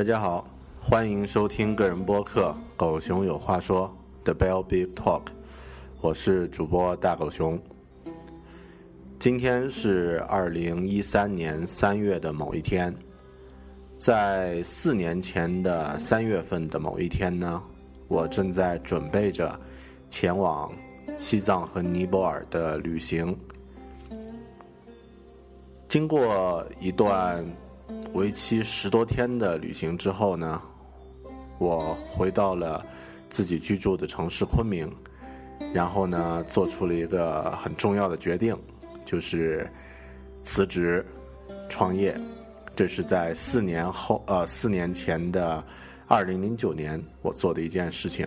大家好，欢迎收听个人播客《狗熊有话说》The Bell Big Talk，我是主播大狗熊。今天是二零一三年三月的某一天，在四年前的三月份的某一天呢，我正在准备着前往西藏和尼泊尔的旅行。经过一段为期十多天的旅行之后呢，我回到了自己居住的城市昆明，然后呢，做出了一个很重要的决定，就是辞职创业。这是在四年后，呃，四年前的二零零九年我做的一件事情。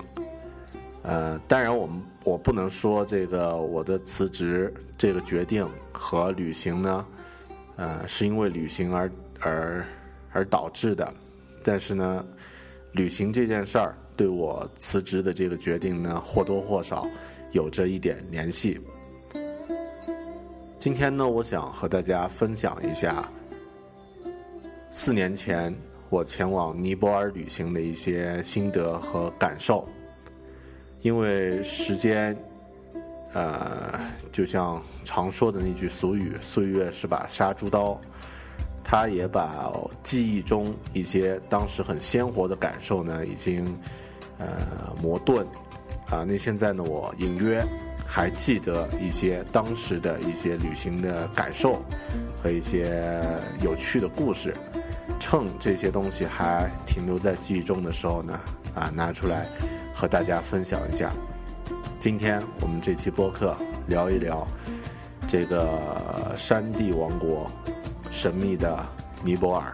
呃，当然，我们我不能说这个我的辞职这个决定和旅行呢。呃，是因为旅行而而而导致的，但是呢，旅行这件事儿对我辞职的这个决定呢，或多或少有着一点联系。今天呢，我想和大家分享一下四年前我前往尼泊尔旅行的一些心得和感受，因为时间。呃，就像常说的那句俗语：“岁月是把杀猪刀。”他也把记忆中一些当时很鲜活的感受呢，已经呃磨钝啊。那现在呢，我隐约还记得一些当时的一些旅行的感受和一些有趣的故事。趁这些东西还停留在记忆中的时候呢，啊，拿出来和大家分享一下。今天我们这期播客聊一聊这个山地王国，神秘的尼泊尔。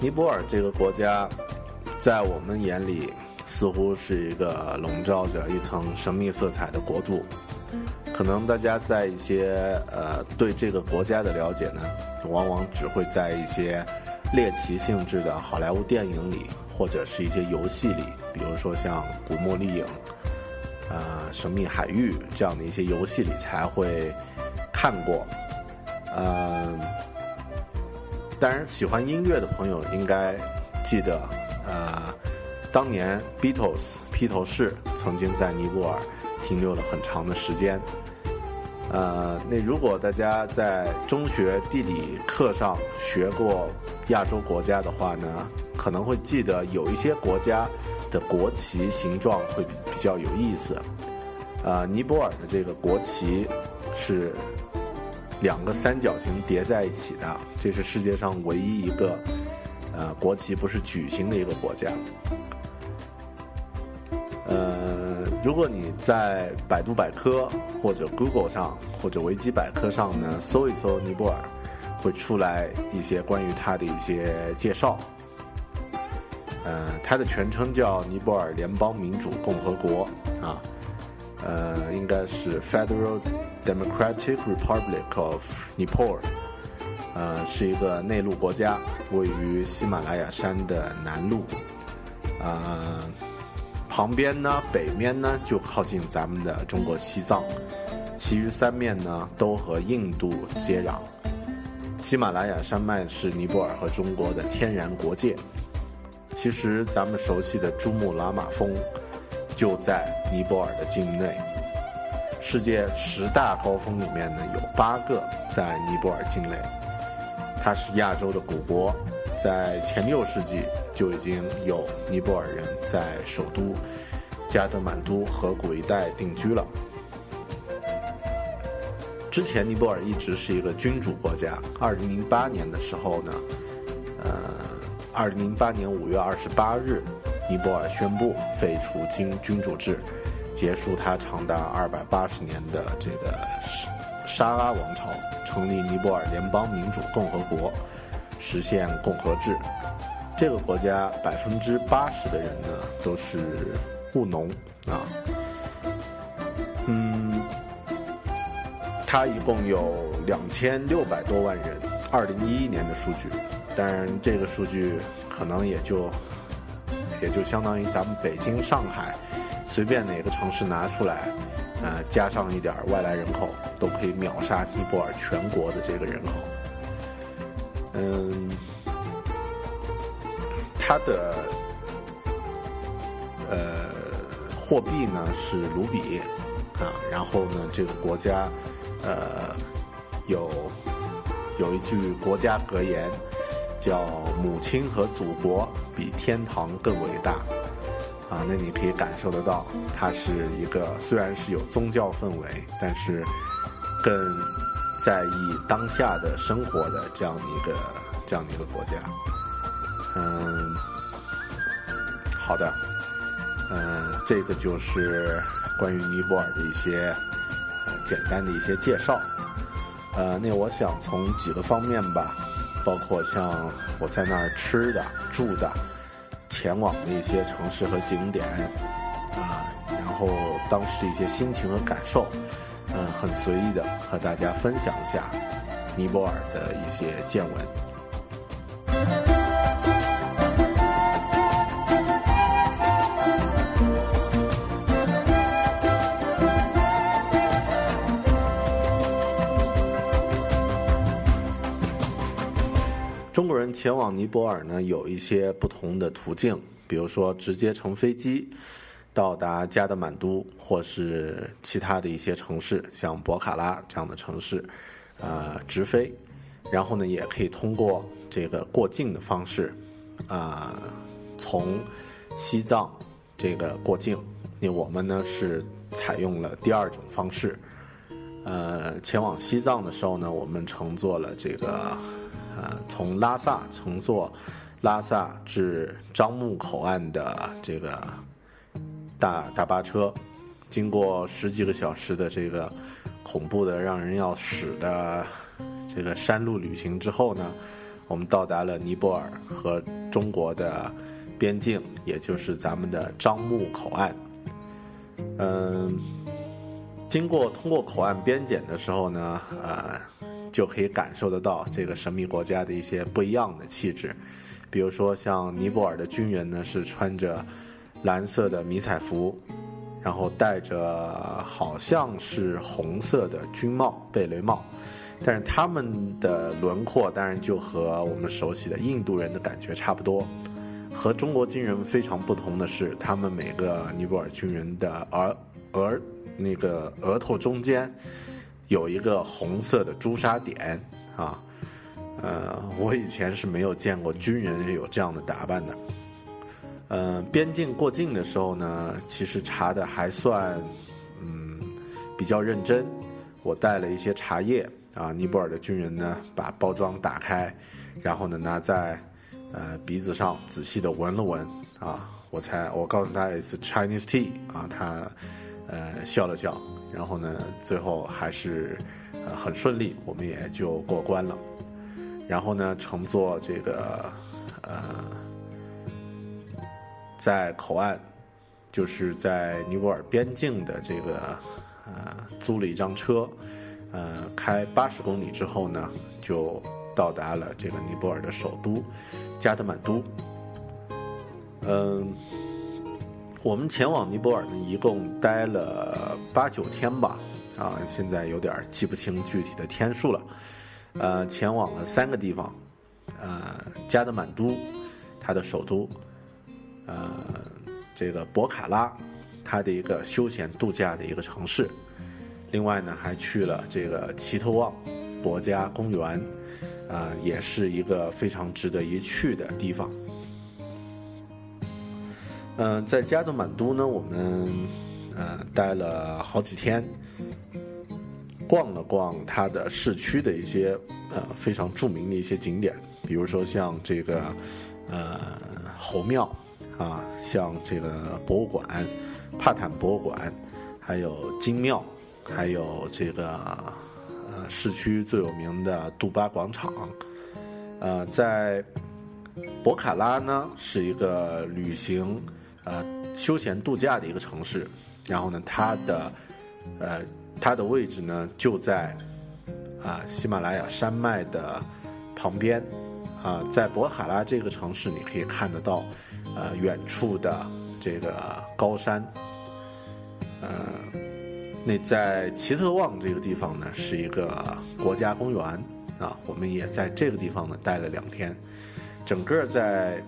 尼泊尔这个国家，在我们眼里似乎是一个笼罩着一层神秘色彩的国度。可能大家在一些呃对这个国家的了解呢，往往只会在一些猎奇性质的好莱坞电影里，或者是一些游戏里，比如说像《古墓丽影》、呃《神秘海域》这样的一些游戏里才会看过。嗯，当然喜欢音乐的朋友应该记得，呃，当年 Beatles 披头士曾经在尼泊尔停留了很长的时间。呃，那如果大家在中学地理课上学过亚洲国家的话呢，可能会记得有一些国家的国旗形状会比比较有意思。呃，尼泊尔的这个国旗是两个三角形叠在一起的，这是世界上唯一一个呃国旗不是矩形的一个国家。呃，如果你在百度百科或者 Google 上或者维基百科上呢搜一搜尼泊尔，会出来一些关于它的一些介绍。呃，它的全称叫尼泊尔联邦民主共和国啊，呃，应该是 Federal Democratic Republic of Nepal。呃，是一个内陆国家，位于喜马拉雅山的南麓，呃，旁边呢，北面呢就靠近咱们的中国西藏，其余三面呢都和印度接壤。喜马拉雅山脉是尼泊尔和中国的天然国界。其实咱们熟悉的珠穆朗玛峰就在尼泊尔的境内。世界十大高峰里面呢，有八个在尼泊尔境内。它是亚洲的古国，在前六世纪就已经有尼泊尔人在首都加德满都河谷一带定居了。之前尼泊尔一直是一个君主国家。二零零八年的时候呢，呃，二零零八年五月二十八日，尼泊尔宣布废除君君主制，结束它长达二百八十年的这个沙拉王朝。成立尼泊尔联邦民主共和国，实现共和制。这个国家百分之八十的人呢都是务农啊。嗯，它一共有两千六百多万人，二零一一年的数据。当然，这个数据可能也就也就相当于咱们北京、上海随便哪个城市拿出来。呃，加上一点外来人口，都可以秒杀尼泊尔全国的这个人口。嗯，它的呃货币呢是卢比啊，然后呢，这个国家呃有有一句国家格言，叫“母亲和祖国比天堂更伟大”。啊，那你可以感受得到，它是一个虽然是有宗教氛围，但是更在意当下的生活的这样的一个这样的一个国家。嗯，好的，嗯，这个就是关于尼泊尔的一些简单的一些介绍。呃，那我想从几个方面吧，包括像我在那儿吃的、住的。前往的一些城市和景点，啊，然后当时的一些心情和感受，嗯，很随意的和大家分享一下尼泊尔的一些见闻。中国人前往尼泊尔呢，有一些不同的途径，比如说直接乘飞机到达加德满都，或是其他的一些城市，像博卡拉这样的城市，呃，直飞。然后呢，也可以通过这个过境的方式，啊，从西藏这个过境。那我们呢是采用了第二种方式，呃，前往西藏的时候呢，我们乘坐了这个。呃，从拉萨乘坐拉萨至樟木口岸的这个大大巴车，经过十几个小时的这个恐怖的让人要死的这个山路旅行之后呢，我们到达了尼泊尔和中国的边境，也就是咱们的樟木口岸。嗯，经过通过口岸边检的时候呢，呃。就可以感受得到这个神秘国家的一些不一样的气质，比如说像尼泊尔的军人呢是穿着蓝色的迷彩服，然后戴着好像是红色的军帽贝雷帽，但是他们的轮廓当然就和我们熟悉的印度人的感觉差不多。和中国军人非常不同的是，他们每个尼泊尔军人的额额那个额头中间。有一个红色的朱砂点啊，呃，我以前是没有见过军人有这样的打扮的。呃，边境过境的时候呢，其实查的还算嗯比较认真。我带了一些茶叶啊，尼泊尔的军人呢把包装打开，然后呢拿在呃鼻子上仔细的闻了闻啊，我才我告诉他 it's Chinese tea 啊，他呃笑了笑。然后呢，最后还是呃很顺利，我们也就过关了。然后呢，乘坐这个呃，在口岸，就是在尼泊尔边境的这个呃，租了一张车，呃，开八十公里之后呢，就到达了这个尼泊尔的首都加德满都。嗯，我们前往尼泊尔呢，一共待了八九天吧，啊，现在有点记不清具体的天数了。呃，前往了三个地方，呃，加德满都，它的首都，呃，这个博卡拉，它的一个休闲度假的一个城市。另外呢，还去了这个奇特旺国家公园，啊，也是一个非常值得一去的地方。嗯，在加德满都呢，我们呃待了好几天，逛了逛它的市区的一些呃非常著名的一些景点，比如说像这个呃猴庙啊，像这个博物馆帕坦博物馆，还有金庙。还有这个呃，市区最有名的杜巴广场，呃，在博卡拉呢是一个旅行呃休闲度假的一个城市，然后呢，它的呃它的位置呢就在啊喜马拉雅山脉的旁边啊，在博卡拉这个城市，你可以看得到呃远处的这个高山，呃。那在奇特旺这个地方呢，是一个国家公园啊，我们也在这个地方呢待了两天。整个在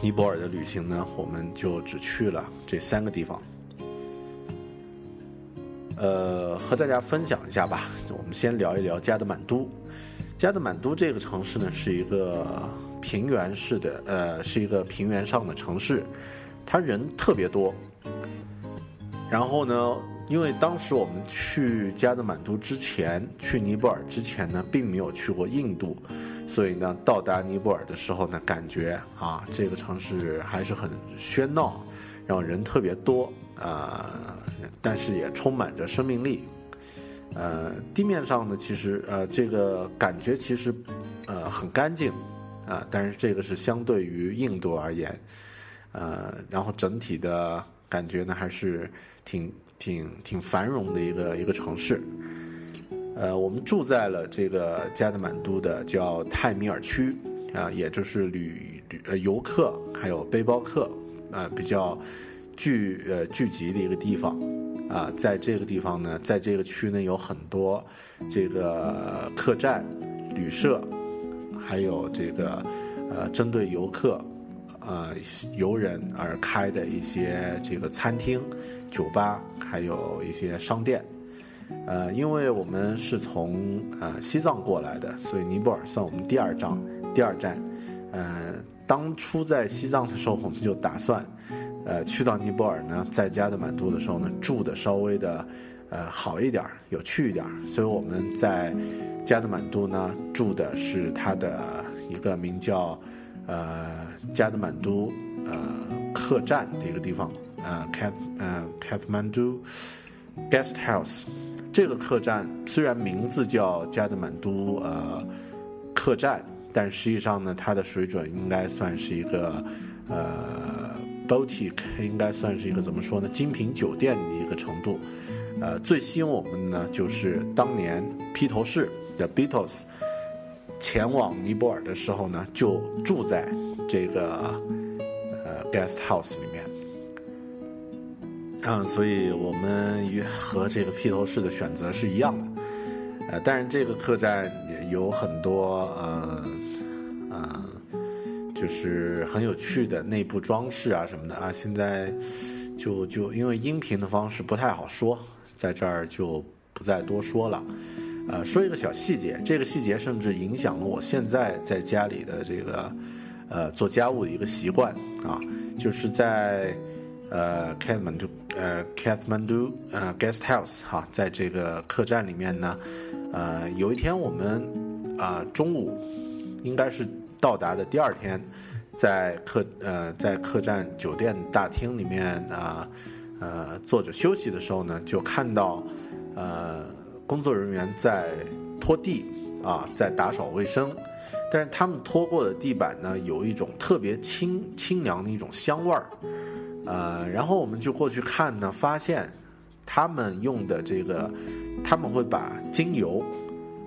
尼泊尔的旅行呢，我们就只去了这三个地方。呃，和大家分享一下吧。我们先聊一聊加德满都。加德满都这个城市呢，是一个平原式的，呃，是一个平原上的城市，它人特别多。然后呢？因为当时我们去加德满都之前，去尼泊尔之前呢，并没有去过印度，所以呢，到达尼泊尔的时候呢，感觉啊，这个城市还是很喧闹，然后人特别多啊，但是也充满着生命力。呃，地面上呢，其实呃，这个感觉其实呃很干净啊，但是这个是相对于印度而言，呃，然后整体的感觉呢，还是挺。挺挺繁荣的一个一个城市，呃，我们住在了这个加德满都的叫泰米尔区啊，也就是旅旅呃游客还有背包客啊比较聚呃聚集的一个地方啊，在这个地方呢，在这个区呢有很多这个客栈、旅社，还有这个呃针对游客。呃，游人而开的一些这个餐厅、酒吧，还有一些商店。呃，因为我们是从呃西藏过来的，所以尼泊尔算我们第二站。第二站，呃，当初在西藏的时候，我们就打算，呃，去到尼泊尔呢，在加德满都的时候呢，住的稍微的呃好一点有趣一点所以我们在加德满都呢住的是它的一个名叫。呃，加德满都呃客栈的一个地方，呃，Kat 呃 Kathmandu Guest House，这个客栈虽然名字叫加德满都呃客栈，但实际上呢，它的水准应该算是一个呃 boutique，应该算是一个怎么说呢，精品酒店的一个程度。呃，最吸引我们的呢，就是当年披头士的 Beatles。前往尼泊尔的时候呢，就住在这个呃 guest house 里面，嗯，所以我们与和这个披头士的选择是一样的，呃，但是这个客栈也有很多呃呃，就是很有趣的内部装饰啊什么的啊，现在就就因为音频的方式不太好说，在这儿就不再多说了。呃，说一个小细节，这个细节甚至影响了我现在在家里的这个，呃，做家务的一个习惯啊，就是在呃 Kathmandu 呃 Kathmandu 呃 Guest House 哈，在这个客栈里面呢，呃，有一天我们啊中午应该是到达的第二天，在客呃在客栈酒店大厅里面啊呃坐着休息的时候呢，就看到呃。工作人员在拖地啊，在打扫卫生，但是他们拖过的地板呢，有一种特别清清凉的一种香味儿，呃，然后我们就过去看呢，发现他们用的这个，他们会把精油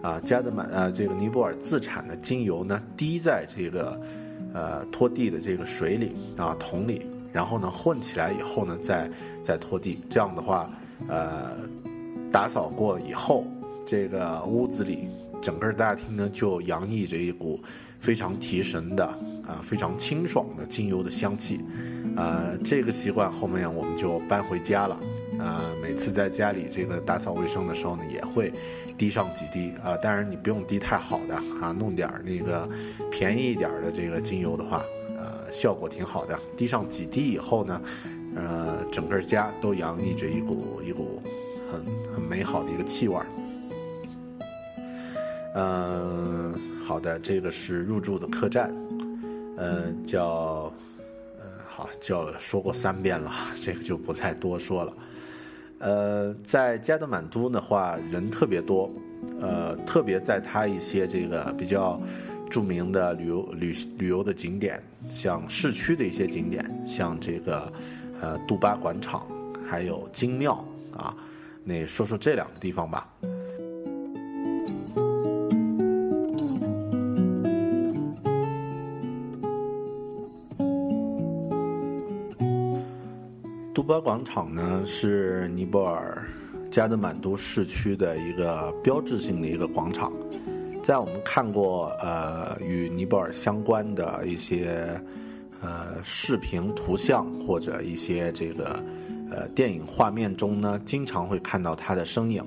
啊，加德满呃，这个尼泊尔自产的精油呢，滴在这个呃拖地的这个水里啊桶里，然后呢混起来以后呢，再再拖地。这样的话，呃，打扫过以后，这个屋子里整个大厅呢就洋溢着一股非常提神的啊非常清爽的精油的香气。呃，这个习惯后面我们就搬回家了。啊，每次在家里这个打扫卫生的时候呢，也会滴上几滴啊。当然你不用滴太好的啊，弄点那个便宜一点的这个精油的话，效果挺好的。滴上几滴以后呢，呃，整个家都洋溢着一股一股很很美好的一个气味儿。嗯，好的，这个是入住的客栈，呃，叫，呃，好，叫说过三遍了，这个就不再多说了。呃，在加德满都的话，人特别多，呃，特别在它一些这个比较著名的旅游旅旅游的景点，像市区的一些景点，像这个呃杜巴广场，还有金庙啊，那说说这两个地方吧。杜巴广场呢是尼泊尔加德满都市区的一个标志性的一个广场，在我们看过呃与尼泊尔相关的一些呃视频、图像或者一些这个呃电影画面中呢，经常会看到它的身影。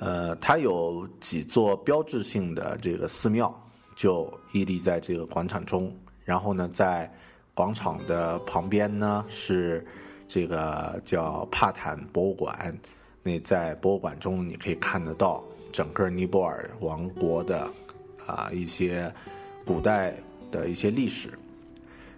呃，它有几座标志性的这个寺庙就屹立在这个广场中，然后呢，在广场的旁边呢是这个叫帕坦博物馆。那在博物馆中，你可以看得到整个尼泊尔王国的啊一些古代的一些历史。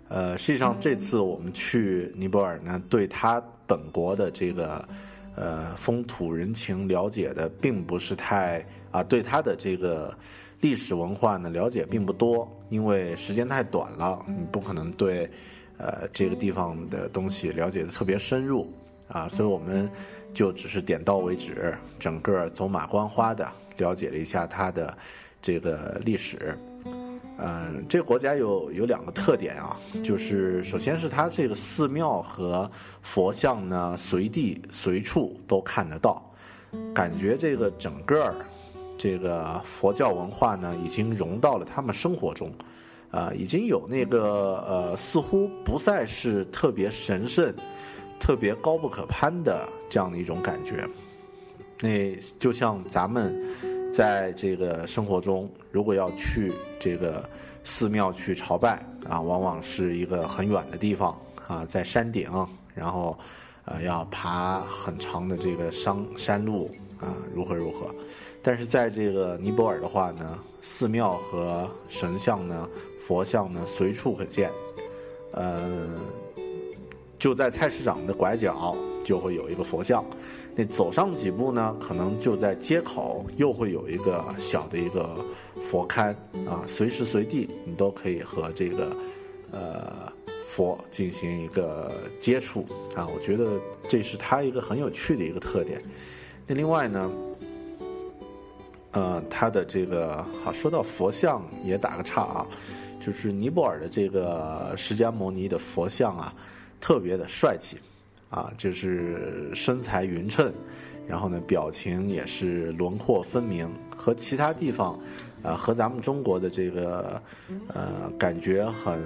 呃，实际上这次我们去尼泊尔呢，对他本国的这个呃风土人情了解的并不是太啊，对他的这个。历史文化呢了解并不多，因为时间太短了，你不可能对，呃这个地方的东西了解的特别深入啊，所以我们就只是点到为止，整个走马观花的了解了一下它的这个历史。嗯，这个国家有有两个特点啊，就是首先是它这个寺庙和佛像呢随地随处都看得到，感觉这个整个。这个佛教文化呢，已经融到了他们生活中，啊，已经有那个呃，似乎不再是特别神圣、特别高不可攀的这样的一种感觉。那就像咱们在这个生活中，如果要去这个寺庙去朝拜啊，往往是一个很远的地方啊，在山顶，然后呃要爬很长的这个山山路啊，如何如何。但是在这个尼泊尔的话呢，寺庙和神像呢、佛像呢随处可见，呃，就在菜市场的拐角就会有一个佛像，那走上几步呢，可能就在街口又会有一个小的一个佛龛啊，随时随地你都可以和这个呃佛进行一个接触啊，我觉得这是它一个很有趣的一个特点。那另外呢？呃，它的这个好说到佛像也打个岔啊，就是尼泊尔的这个释迦牟尼的佛像啊，特别的帅气，啊，就是身材匀称，然后呢，表情也是轮廓分明，和其他地方，呃，和咱们中国的这个呃感觉很。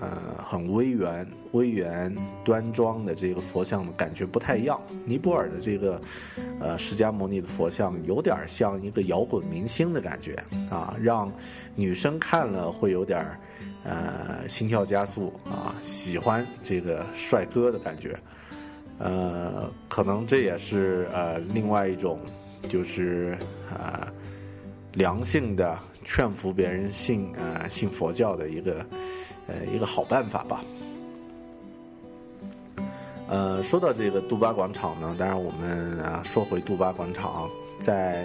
呃，很威严、威严、端庄的这个佛像的感觉不太一样。尼泊尔的这个，呃，释迦牟尼的佛像有点像一个摇滚明星的感觉啊，让女生看了会有点呃心跳加速啊，喜欢这个帅哥的感觉。呃，可能这也是呃另外一种，就是啊良性的劝服别人信呃信佛教的一个。呃，一个好办法吧。呃，说到这个杜巴广场呢，当然我们啊说回杜巴广场，在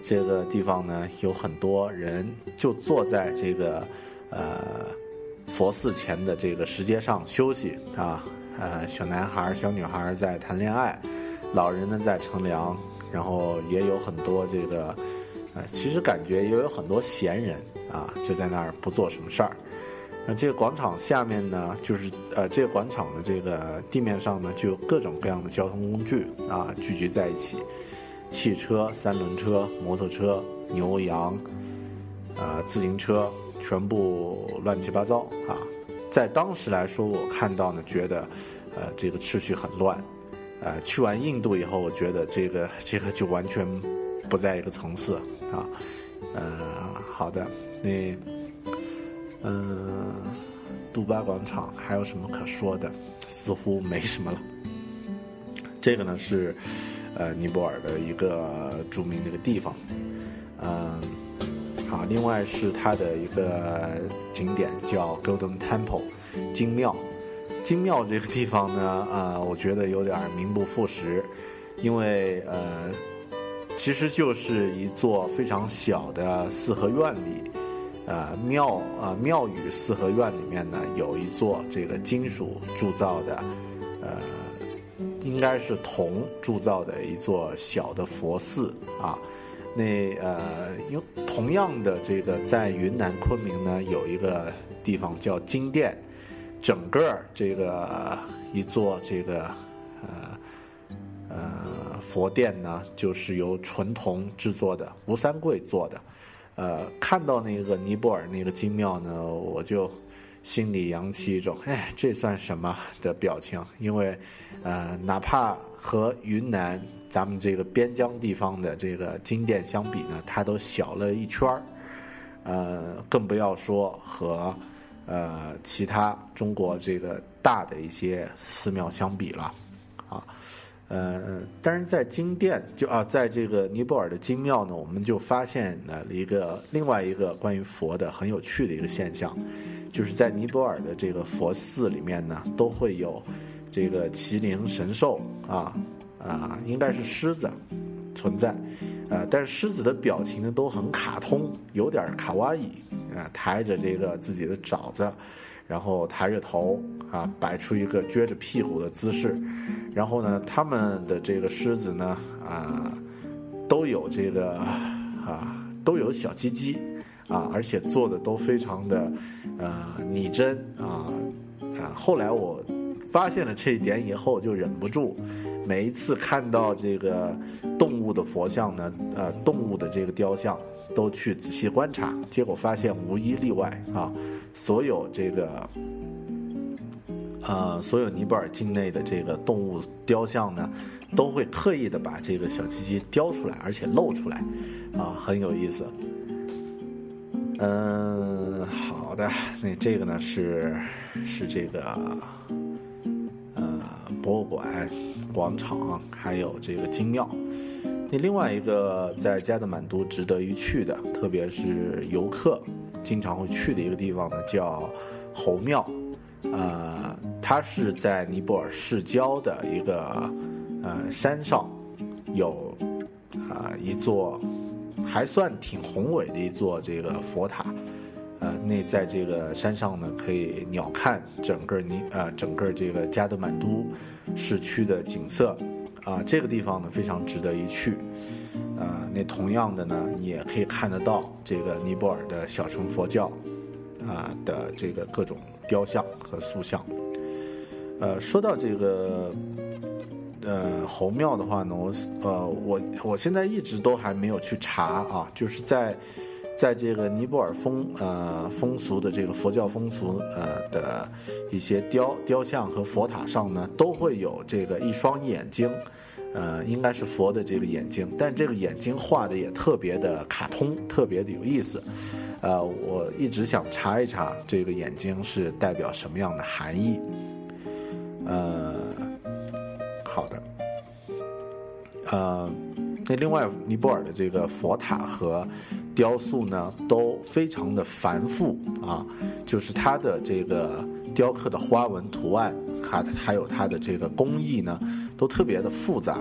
这个地方呢，有很多人就坐在这个呃佛寺前的这个石阶上休息啊，呃，小男孩、小女孩在谈恋爱，老人呢在乘凉，然后也有很多这个呃，其实感觉也有很多闲人啊，就在那儿不做什么事儿。那这个广场下面呢，就是呃，这个广场的这个地面上呢，就有各种各样的交通工具啊，聚集在一起，汽车、三轮车、摩托车、牛羊，呃，自行车，全部乱七八糟啊。在当时来说，我看到呢，觉得，呃，这个秩序很乱。呃，去完印度以后，我觉得这个 这个就完全不在一个层次啊。呃，好的，那。嗯，杜巴广场还有什么可说的？似乎没什么了。这个呢是，呃，尼泊尔的一个著名的一个地方。嗯，啊，另外是它的一个景点叫 Golden Temple 金庙。金庙这个地方呢，呃，我觉得有点名不副实，因为呃，其实就是一座非常小的四合院里。呃，庙啊，庙宇四合院里面呢，有一座这个金属铸造的，呃，应该是铜铸造的一座小的佛寺啊。那呃，因同样的这个在云南昆明呢，有一个地方叫金殿，整个这个一座这个呃呃佛殿呢，就是由纯铜制作的，吴三桂做的。呃，看到那个尼泊尔那个金庙呢，我就心里扬起一种“哎，这算什么”的表情，因为，呃，哪怕和云南咱们这个边疆地方的这个金殿相比呢，它都小了一圈儿，呃，更不要说和呃其他中国这个大的一些寺庙相比了，啊。呃，但是在金殿就啊，在这个尼泊尔的金庙呢，我们就发现了一个另外一个关于佛的很有趣的一个现象，就是在尼泊尔的这个佛寺里面呢，都会有这个麒麟神兽啊啊，应该是狮子存在，呃，但是狮子的表情呢都很卡通，有点卡哇伊啊，抬着这个自己的爪子。然后抬着头啊，摆出一个撅着屁股的姿势，然后呢，他们的这个狮子呢啊，都有这个啊，都有小鸡鸡啊，而且做的都非常的呃拟真啊啊。后来我发现了这一点以后，就忍不住每一次看到这个动物的佛像呢，呃，动物的这个雕像。都去仔细观察，结果发现无一例外啊，所有这个，呃，所有尼泊尔境内的这个动物雕像呢，都会刻意的把这个小鸡鸡雕出来，而且露出来，啊，很有意思。嗯，好的，那这个呢是是这个，呃，博物馆、广场，还有这个金庙。那另外一个在加德满都值得一去的，特别是游客经常会去的一个地方呢，叫猴庙。呃，它是在尼泊尔市郊的一个呃山上，有啊一座还算挺宏伟的一座这个佛塔。那在这个山上呢，可以鸟瞰整个尼呃整个这个加德满都市区的景色。啊，这个地方呢非常值得一去，呃，那同样的呢，也可以看得到这个尼泊尔的小乘佛教，啊的这个各种雕像和塑像。呃，说到这个，呃，猴庙的话呢，我呃我我现在一直都还没有去查啊，就是在。在这个尼泊尔风呃风俗的这个佛教风俗呃的一些雕雕像和佛塔上呢，都会有这个一双眼睛，呃，应该是佛的这个眼睛，但这个眼睛画的也特别的卡通，特别的有意思，呃，我一直想查一查这个眼睛是代表什么样的含义，呃，好的，呃。那另外，尼泊尔的这个佛塔和雕塑呢，都非常的繁复啊，就是它的这个雕刻的花纹图案，还还有它的这个工艺呢，都特别的复杂。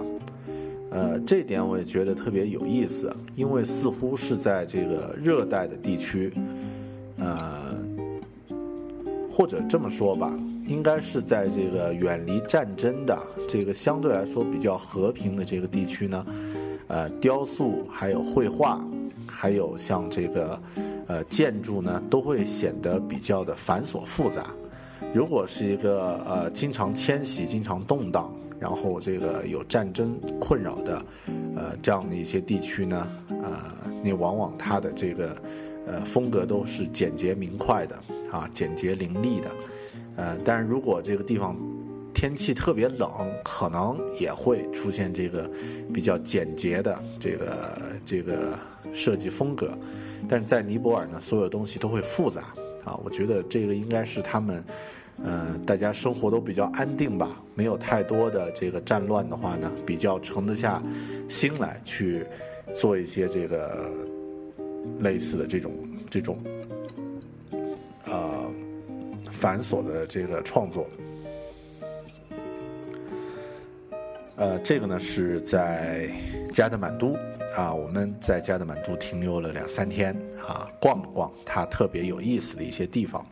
呃，这点我也觉得特别有意思，因为似乎是在这个热带的地区，呃，或者这么说吧。应该是在这个远离战争的这个相对来说比较和平的这个地区呢，呃，雕塑还有绘画，还有像这个呃建筑呢，都会显得比较的繁琐复杂。如果是一个呃经常迁徙、经常动荡，然后这个有战争困扰的呃这样的一些地区呢，呃，你往往它的这个呃风格都是简洁明快的啊，简洁凌厉的。呃，但是如果这个地方天气特别冷，可能也会出现这个比较简洁的这个这个设计风格。但是在尼泊尔呢，所有东西都会复杂啊，我觉得这个应该是他们。嗯，大家生活都比较安定吧，没有太多的这个战乱的话呢，比较沉得下心来去做一些这个类似的这种这种呃繁琐的这个创作。呃，这个呢是在加德满都啊，我们在加德满都停留了两三天啊，逛了逛它特别有意思的一些地方。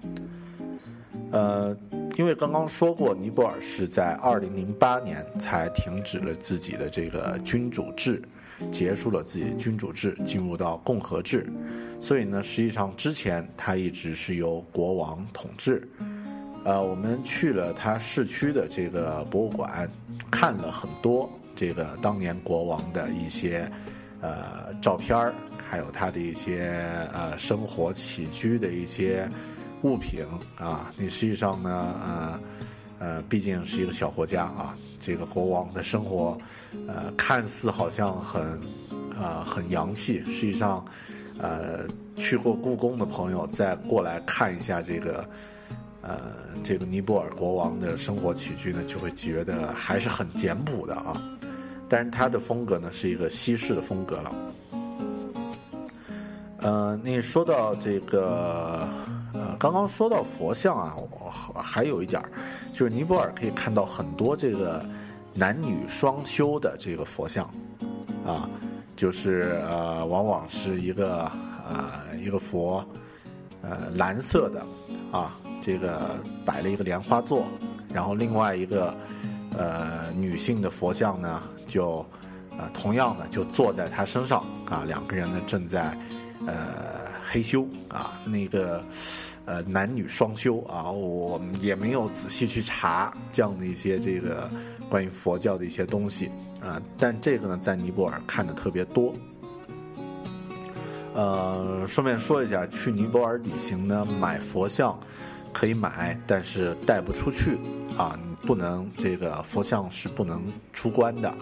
呃，因为刚刚说过，尼泊尔是在二零零八年才停止了自己的这个君主制，结束了自己的君主制，进入到共和制，所以呢，实际上之前它一直是由国王统治。呃，我们去了它市区的这个博物馆，看了很多这个当年国王的一些呃照片儿，还有他的一些呃生活起居的一些。物品啊，你实际上呢，呃，呃，毕竟是一个小国家啊，这个国王的生活，呃，看似好像很，呃，很洋气，实际上，呃，去过故宫的朋友再过来看一下这个，呃，这个尼泊尔国王的生活起居呢，就会觉得还是很简朴的啊，但是他的风格呢，是一个西式的风格了。呃，你说到这个。呃，刚刚说到佛像啊，我还有一点，就是尼泊尔可以看到很多这个男女双修的这个佛像，啊，就是呃，往往是一个呃一个佛，呃蓝色的，啊，这个摆了一个莲花座，然后另外一个呃女性的佛像呢，就呃同样的就坐在他身上，啊，两个人呢正在呃。黑修啊，那个，呃，男女双修啊，我也没有仔细去查这样的一些这个关于佛教的一些东西啊，但这个呢，在尼泊尔看的特别多。呃，顺便说一下，去尼泊尔旅行呢，买佛像可以买，但是带不出去啊，你不能这个佛像是不能出关的，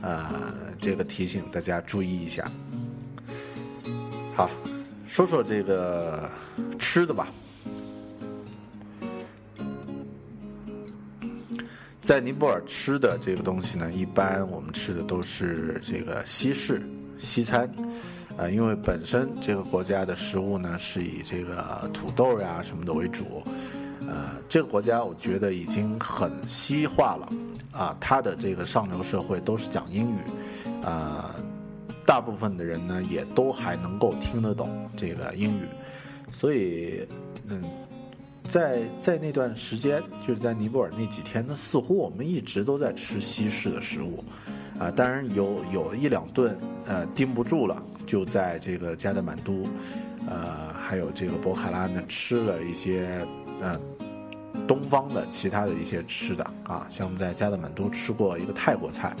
呃，这个提醒大家注意一下。好。说说这个吃的吧，在尼泊尔吃的这个东西呢，一般我们吃的都是这个西式西餐，呃，因为本身这个国家的食物呢是以这个土豆呀什么的为主，呃，这个国家我觉得已经很西化了，啊，它的这个上流社会都是讲英语，啊。大部分的人呢，也都还能够听得懂这个英语，所以，嗯，在在那段时间，就是在尼泊尔那几天呢，似乎我们一直都在吃西式的食物，啊，当然有有一两顿，呃，盯不住了，就在这个加德满都，呃，还有这个博卡拉呢，吃了一些，嗯，东方的其他的一些吃的，啊，像在加德满都吃过一个泰国菜。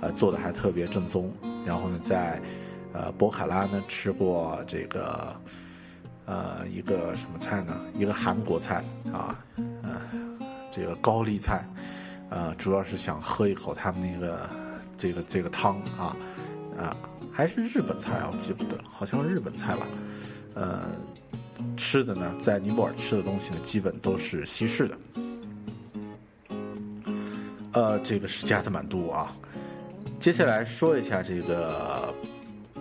呃，做的还特别正宗。然后呢，在呃博卡拉呢吃过这个呃一个什么菜呢？一个韩国菜啊，呃，这个高丽菜，呃，主要是想喝一口他们那个这个这个汤啊啊，还是日本菜啊，我记不得，好像日本菜吧。呃，吃的呢，在尼泊尔吃的东西呢，基本都是西式的。呃，这个是加德满都啊。接下来说一下这个，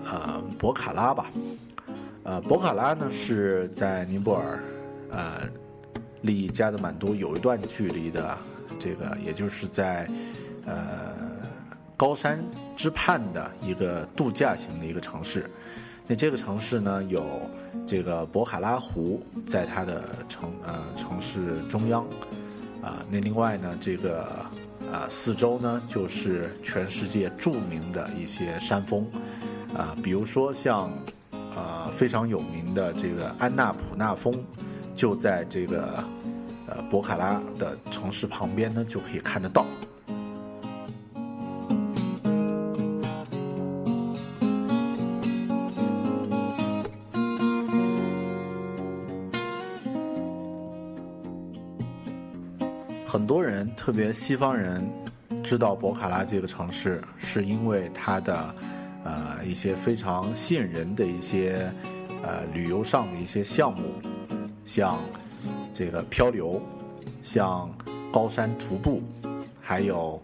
呃，博卡拉吧。呃，博卡拉呢是在尼泊尔，呃，离加德满都有一段距离的，这个也就是在，呃，高山之畔的一个度假型的一个城市。那这个城市呢有这个博卡拉湖在它的城呃城市中央，啊，那另外呢这个。啊，四周呢就是全世界著名的一些山峰，啊，比如说像呃非常有名的这个安纳普纳峰，就在这个呃博卡拉的城市旁边呢，就可以看得到。很多人，特别西方人，知道博卡拉这个城市，是因为它的，呃，一些非常吸引人的一些，呃，旅游上的一些项目，像这个漂流，像高山徒步，还有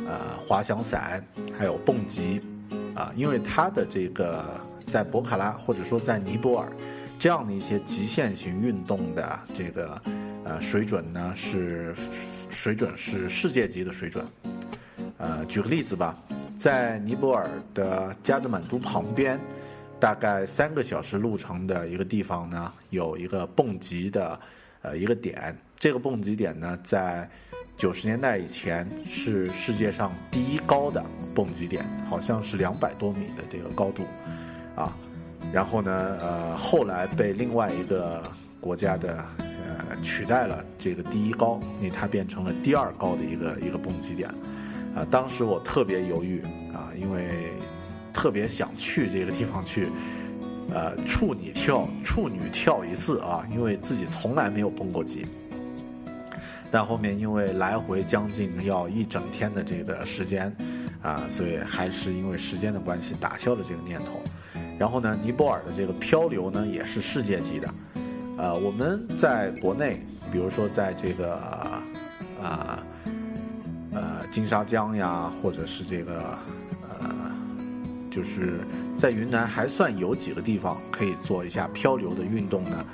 呃滑翔伞，还有蹦极，啊，因为它的这个在博卡拉或者说在尼泊尔这样的一些极限型运动的这个。呃，水准呢是水准是世界级的水准。呃，举个例子吧，在尼泊尔的加德满都旁边，大概三个小时路程的一个地方呢，有一个蹦极的呃一个点。这个蹦极点呢，在九十年代以前是世界上第一高的蹦极点，好像是两百多米的这个高度啊。然后呢，呃，后来被另外一个国家的呃。取代了这个第一高，因为它变成了第二高的一个一个蹦极点，啊，当时我特别犹豫啊，因为特别想去这个地方去，呃，处女跳处女跳一次啊，因为自己从来没有蹦过极，但后面因为来回将近要一整天的这个时间，啊，所以还是因为时间的关系打消了这个念头。然后呢，尼泊尔的这个漂流呢，也是世界级的。呃，我们在国内，比如说在这个啊呃金沙江呀，或者是这个呃，就是在云南还算有几个地方可以做一下漂流的运动呢，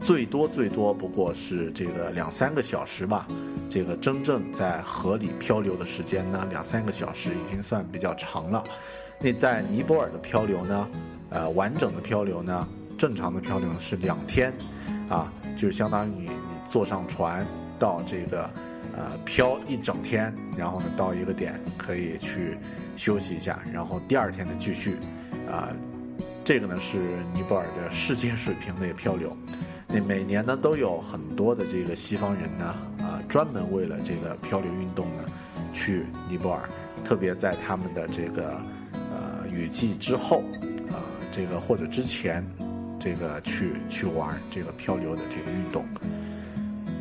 最多最多不过是这个两三个小时吧。这个真正在河里漂流的时间呢，两三个小时已经算比较长了。那在尼泊尔的漂流呢，呃，完整的漂流呢，正常的漂流是两天。啊，就是相当于你你坐上船到这个，呃，漂一整天，然后呢到一个点可以去休息一下，然后第二天的继续，啊，这个呢是尼泊尔的世界水平的漂流。那每年呢都有很多的这个西方人呢，啊，专门为了这个漂流运动呢去尼泊尔，特别在他们的这个呃雨季之后，这个或者之前。这个去去玩这个漂流的这个运动，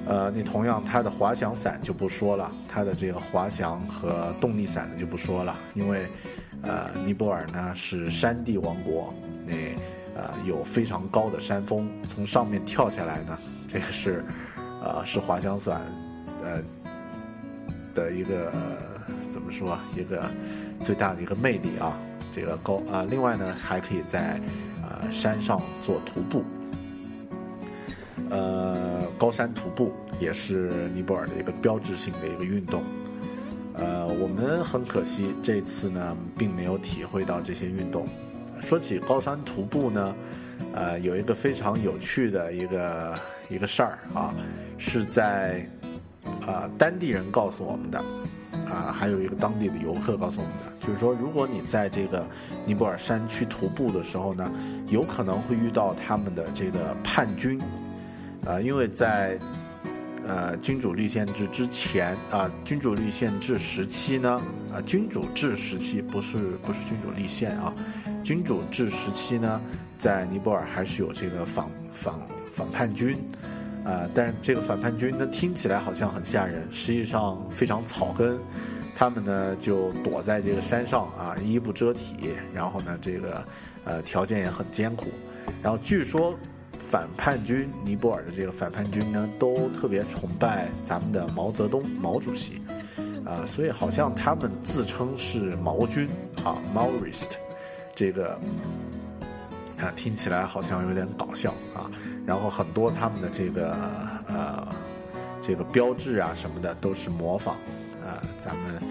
呃，你同样它的滑翔伞就不说了，它的这个滑翔和动力伞的就不说了，因为，呃，尼泊尔呢是山地王国，那呃有非常高的山峰，从上面跳下来呢，这个是，呃，是滑翔伞，呃的一个怎么说一个最大的一个魅力啊，这个高啊，另外呢还可以在。山上做徒步，呃，高山徒步也是尼泊尔的一个标志性的一个运动。呃，我们很可惜这次呢，并没有体会到这些运动。说起高山徒步呢，呃，有一个非常有趣的一个一个事儿啊，是在啊当地人告诉我们的。啊，还有一个当地的游客告诉我们的，就是说，如果你在这个尼泊尔山区徒步的时候呢，有可能会遇到他们的这个叛军，啊，因为在呃君主立宪制之前啊，君主立宪制时期呢，啊，君主制时期不是不是君主立宪啊，君主制时期呢，在尼泊尔还是有这个反反反叛军。啊，但是这个反叛军呢，听起来好像很吓人，实际上非常草根。他们呢就躲在这个山上啊，衣不遮体，然后呢，这个呃条件也很艰苦。然后据说反叛军尼泊尔的这个反叛军呢，都特别崇拜咱们的毛泽东毛主席啊，所以好像他们自称是毛军啊，Maoist，这个啊听起来好像有点搞笑啊。然后很多他们的这个呃这个标志啊什么的都是模仿啊咱们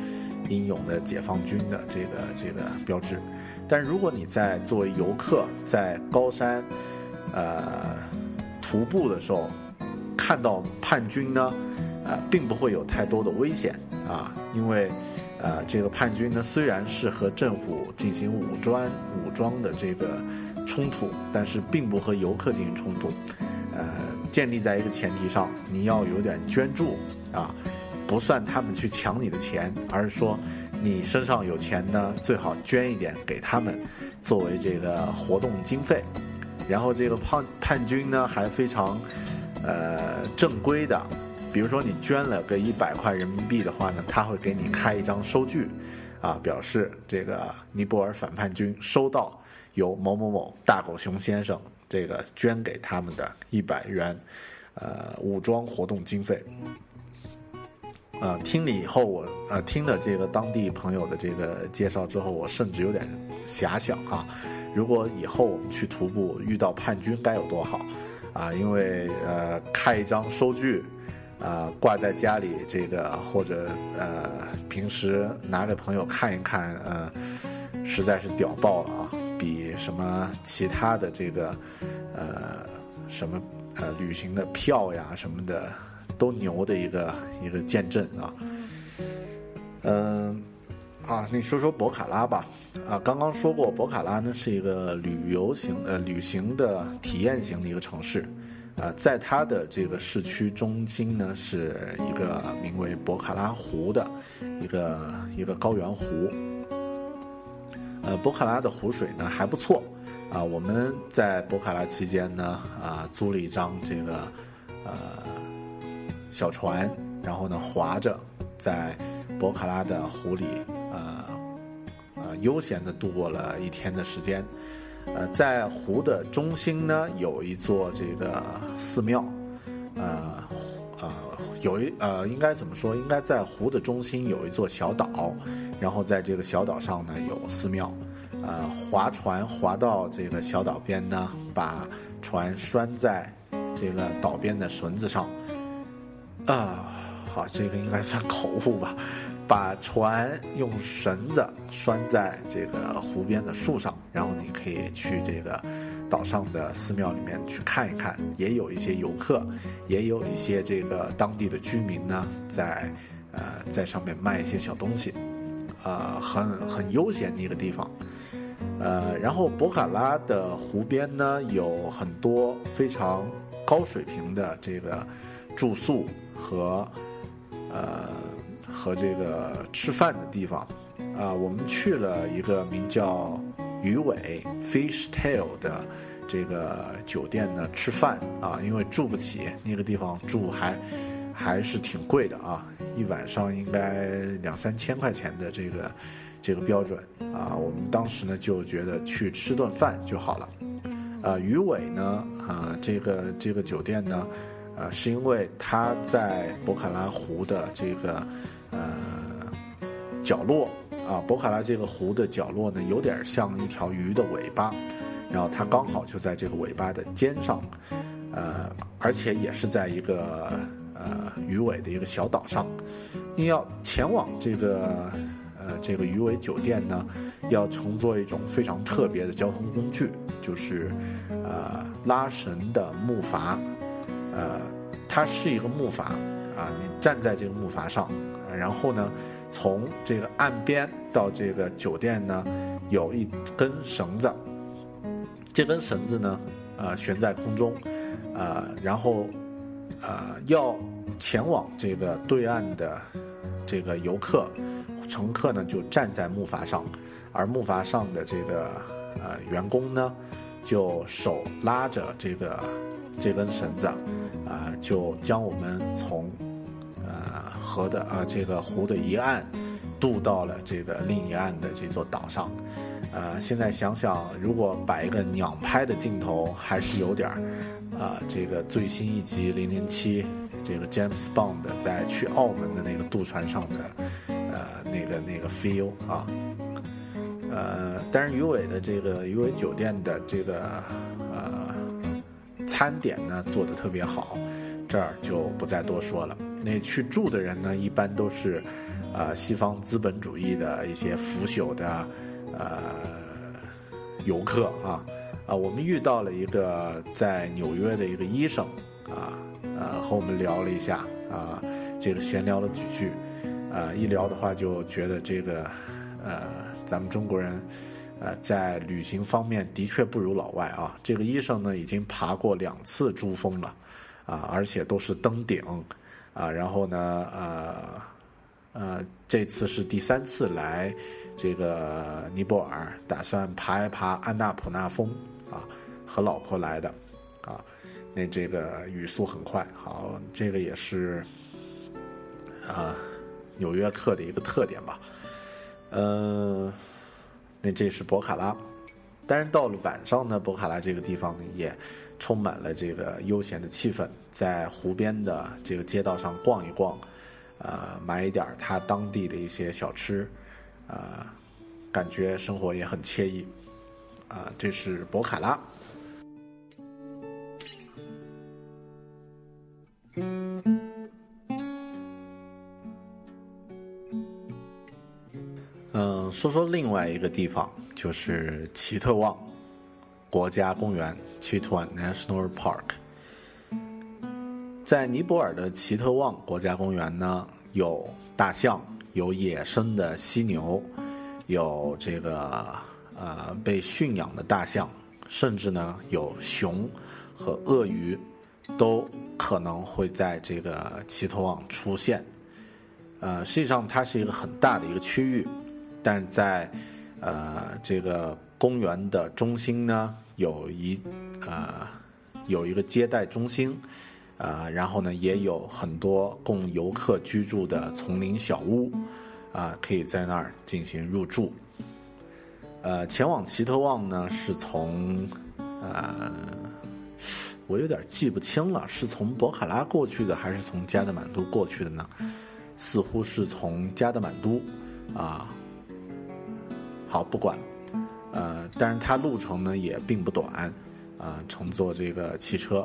英勇的解放军的这个这个标志，但如果你在作为游客在高山呃徒步的时候看到叛军呢，呃并不会有太多的危险啊，因为呃这个叛军呢虽然是和政府进行武装武装的这个冲突，但是并不和游客进行冲突。呃，建立在一个前提上，你要有点捐助啊，不算他们去抢你的钱，而是说你身上有钱呢，最好捐一点给他们，作为这个活动经费。然后这个叛叛军呢还非常呃正规的，比如说你捐了个一百块人民币的话呢，他会给你开一张收据，啊，表示这个尼泊尔反叛军收到由某某某大狗熊先生。这个捐给他们的一百元，呃，武装活动经费。呃，听了以后，我呃听了这个当地朋友的这个介绍之后，我甚至有点遐想啊，如果以后我们去徒步遇到叛军该有多好啊！因为呃开一张收据，啊挂在家里，这个或者呃平时拿给朋友看一看，呃，实在是屌爆了啊！比什么其他的这个，呃，什么呃旅行的票呀什么的都牛的一个一个见证啊。嗯，啊，你说说博卡拉吧。啊，刚刚说过，博卡拉呢是一个旅游型呃旅行的体验型的一个城市。啊，在它的这个市区中心呢，是一个名为博卡拉湖的一个一个高原湖。呃，博卡拉的湖水呢还不错，啊，我们在博卡拉期间呢，啊，租了一张这个呃小船，然后呢划着在博卡拉的湖里，呃呃悠闲的度过了一天的时间。呃，在湖的中心呢有一座这个寺庙，呃。呃，有一呃，应该怎么说？应该在湖的中心有一座小岛，然后在这个小岛上呢有寺庙。呃，划船划到这个小岛边呢，把船拴在这个岛边的绳子上。啊，好，这个应该算口误吧？把船用绳子拴在这个湖边的树上，然后你可以去这个。岛上的寺庙里面去看一看，也有一些游客，也有一些这个当地的居民呢，在呃在上面卖一些小东西，呃，很很悠闲的一个地方。呃，然后博卡拉的湖边呢，有很多非常高水平的这个住宿和呃和这个吃饭的地方。啊，我们去了一个名叫。鱼尾 Fish Tail 的这个酒店呢，吃饭啊，因为住不起那个地方住还还是挺贵的啊，一晚上应该两三千块钱的这个这个标准啊，我们当时呢就觉得去吃顿饭就好了。呃，鱼尾呢，啊，这个这个酒店呢，呃，是因为它在博卡拉湖的这个呃角落。啊，博卡拉这个湖的角落呢，有点像一条鱼的尾巴，然后它刚好就在这个尾巴的尖上，呃，而且也是在一个呃鱼尾的一个小岛上。你要前往这个呃这个鱼尾酒店呢，要乘坐一种非常特别的交通工具，就是呃拉绳的木筏，呃，它是一个木筏啊，你站在这个木筏上，然后呢。从这个岸边到这个酒店呢，有一根绳子。这根绳子呢，呃，悬在空中，呃，然后，呃，要前往这个对岸的这个游客、乘客呢，就站在木筏上，而木筏上的这个呃员工呢，就手拉着这个这根绳子，啊，就将我们从。河的啊，这个湖的一岸，渡到了这个另一岸的这座岛上，呃，现在想想，如果摆一个鸟拍的镜头，还是有点儿，啊，这个最新一集零零七，这个 James Bond 在去澳门的那个渡船上的，呃，那个那个 feel 啊，呃，但是鱼尾的这个鱼尾酒店的这个呃餐点呢做的特别好，这儿就不再多说了。那去住的人呢，一般都是，呃，西方资本主义的一些腐朽的，呃，游客啊，啊，我们遇到了一个在纽约的一个医生，啊，呃，和我们聊了一下，啊，这个闲聊了几句，啊，一聊的话就觉得这个，呃，咱们中国人，呃，在旅行方面的确不如老外啊。这个医生呢，已经爬过两次珠峰了，啊，而且都是登顶，啊，然后呢，呃，呃，这次是第三次来这个尼泊尔，打算爬一爬安纳普纳峰，啊，和老婆来的，啊，那这个语速很快，好，这个也是，啊，纽约客的一个特点吧，嗯。那这是博卡拉，但是到了晚上呢，博卡拉这个地方呢也充满了这个悠闲的气氛，在湖边的这个街道上逛一逛，呃，买一点他当地的一些小吃，呃，感觉生活也很惬意，啊，这是博卡拉。嗯说说另外一个地方，就是奇特旺国家公园 （Chitwan National Park）。在尼泊尔的奇特旺国家公园呢，有大象，有野生的犀牛，有这个呃被驯养的大象，甚至呢有熊和鳄鱼，都可能会在这个奇特旺出现。呃，实际上它是一个很大的一个区域。但在，呃，这个公园的中心呢，有一，呃，有一个接待中心，啊，然后呢，也有很多供游客居住的丛林小屋，啊，可以在那儿进行入住。呃，前往奇特旺呢，是从，呃，我有点记不清了，是从博卡拉过去的，还是从加德满都过去的呢？似乎是从加德满都，啊。好，不管，呃，但是它路程呢也并不短，啊，乘坐这个汽车，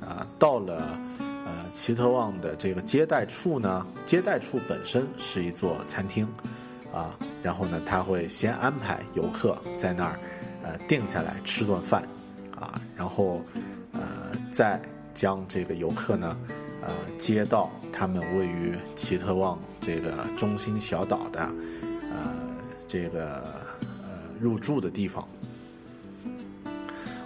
啊，到了呃奇特旺的这个接待处呢，接待处本身是一座餐厅，啊，然后呢他会先安排游客在那儿，呃，定下来吃顿饭，啊，然后呃再将这个游客呢，呃接到他们位于奇特旺这个中心小岛的，呃这个。入住的地方，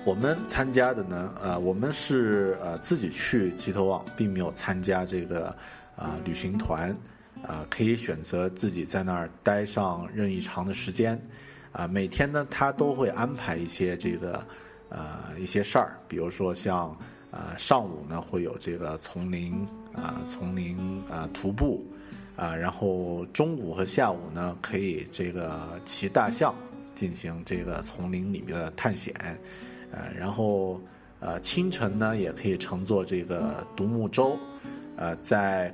我们参加的呢，呃，我们是呃自己去吉特旺，并没有参加这个啊旅行团，啊，可以选择自己在那儿待上任意长的时间，啊，每天呢他都会安排一些这个呃一些事儿，比如说像呃上午呢会有这个丛林啊丛林啊徒步，啊，然后中午和下午呢可以这个骑大象。进行这个丛林里面的探险，呃，然后呃清晨呢也可以乘坐这个独木舟，呃，在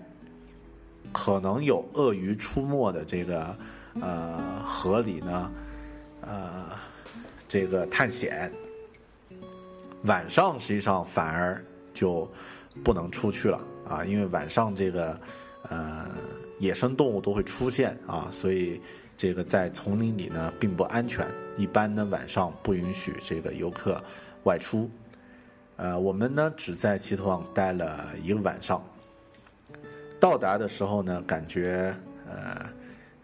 可能有鳄鱼出没的这个呃河里呢，呃，这个探险。晚上实际上反而就不能出去了啊，因为晚上这个呃野生动物都会出现啊，所以。这个在丛林里呢并不安全，一般呢晚上不允许这个游客外出。呃，我们呢只在奇特旺待了一个晚上。到达的时候呢，感觉呃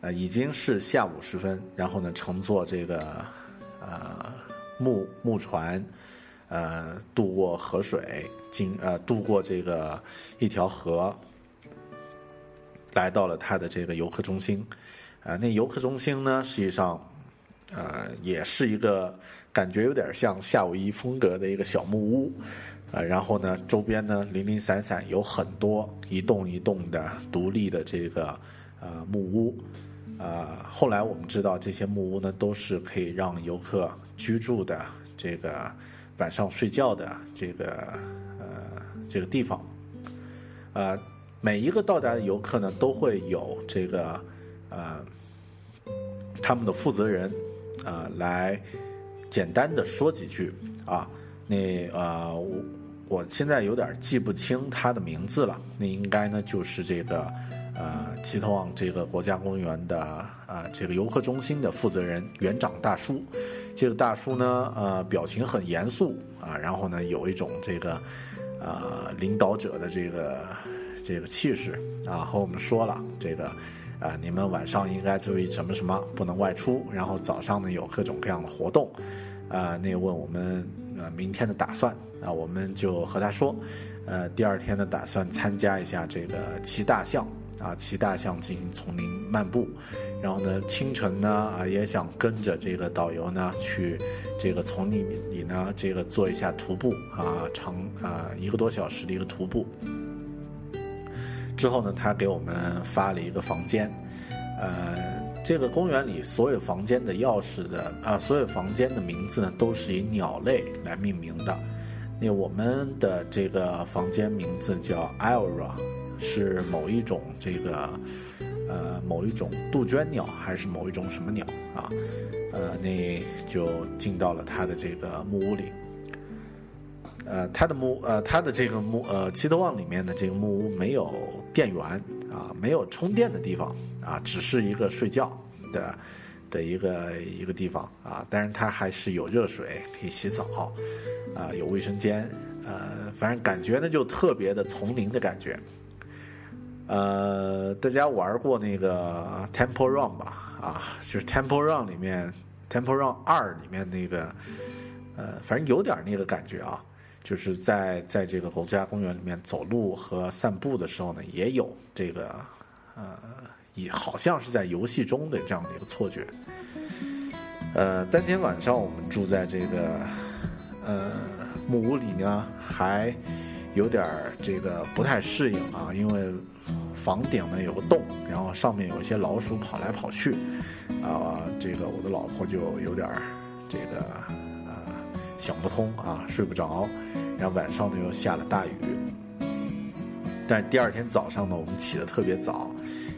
呃已经是下午时分，然后呢乘坐这个呃木木船，呃渡过河水，经呃渡过这个一条河，来到了它的这个游客中心。啊，那游客中心呢，实际上，呃，也是一个感觉有点像夏威夷风格的一个小木屋，呃，然后呢，周边呢零零散散有很多一栋一栋的独立的这个呃木屋，呃，后来我们知道这些木屋呢都是可以让游客居住的，这个晚上睡觉的这个呃这个地方，呃，每一个到达的游客呢都会有这个呃。他们的负责人，啊，来简单的说几句啊。那呃，我我现在有点记不清他的名字了。那应该呢就是这个呃，奇特旺这个国家公园的啊，这个游客中心的负责人园长大叔。这个大叔呢，呃，表情很严肃啊，然后呢，有一种这个呃领导者的这个这个气势啊，和我们说了这个。啊，你们晚上应该注意什么什么，不能外出。然后早上呢有各种各样的活动，啊，那问我们呃明天的打算啊，我们就和他说，呃，第二天呢打算参加一下这个骑大象啊，骑大象进行丛林漫步。然后呢，清晨呢啊也想跟着这个导游呢去这个丛林里呢这个做一下徒步啊，长啊一个多小时的一个徒步。之后呢，他给我们发了一个房间，呃，这个公园里所有房间的钥匙的啊，所有房间的名字呢都是以鸟类来命名的。那我们的这个房间名字叫 Iora，是某一种这个呃某一种杜鹃鸟还是某一种什么鸟啊？呃，那就进到了他的这个木屋里。呃，他的木呃，他的这个木呃，奇特旺里面的这个木屋没有电源啊，没有充电的地方啊，只是一个睡觉的的一个一个地方啊。但是它还是有热水可以洗澡啊，有卫生间呃，反正感觉呢就特别的丛林的感觉。呃，大家玩过那个 Temple Run 吧？啊，就是 Temple Run 里面 Temple Run 二里面那个呃，反正有点那个感觉啊。就是在在这个国家公园里面走路和散步的时候呢，也有这个，呃，也好像是在游戏中的这样的一个错觉。呃，当天晚上我们住在这个呃木屋里呢，还有点这个不太适应啊，因为房顶呢有个洞，然后上面有一些老鼠跑来跑去，啊，这个我的老婆就有点这个。想不通啊，睡不着，然后晚上呢又下了大雨。但第二天早上呢，我们起得特别早，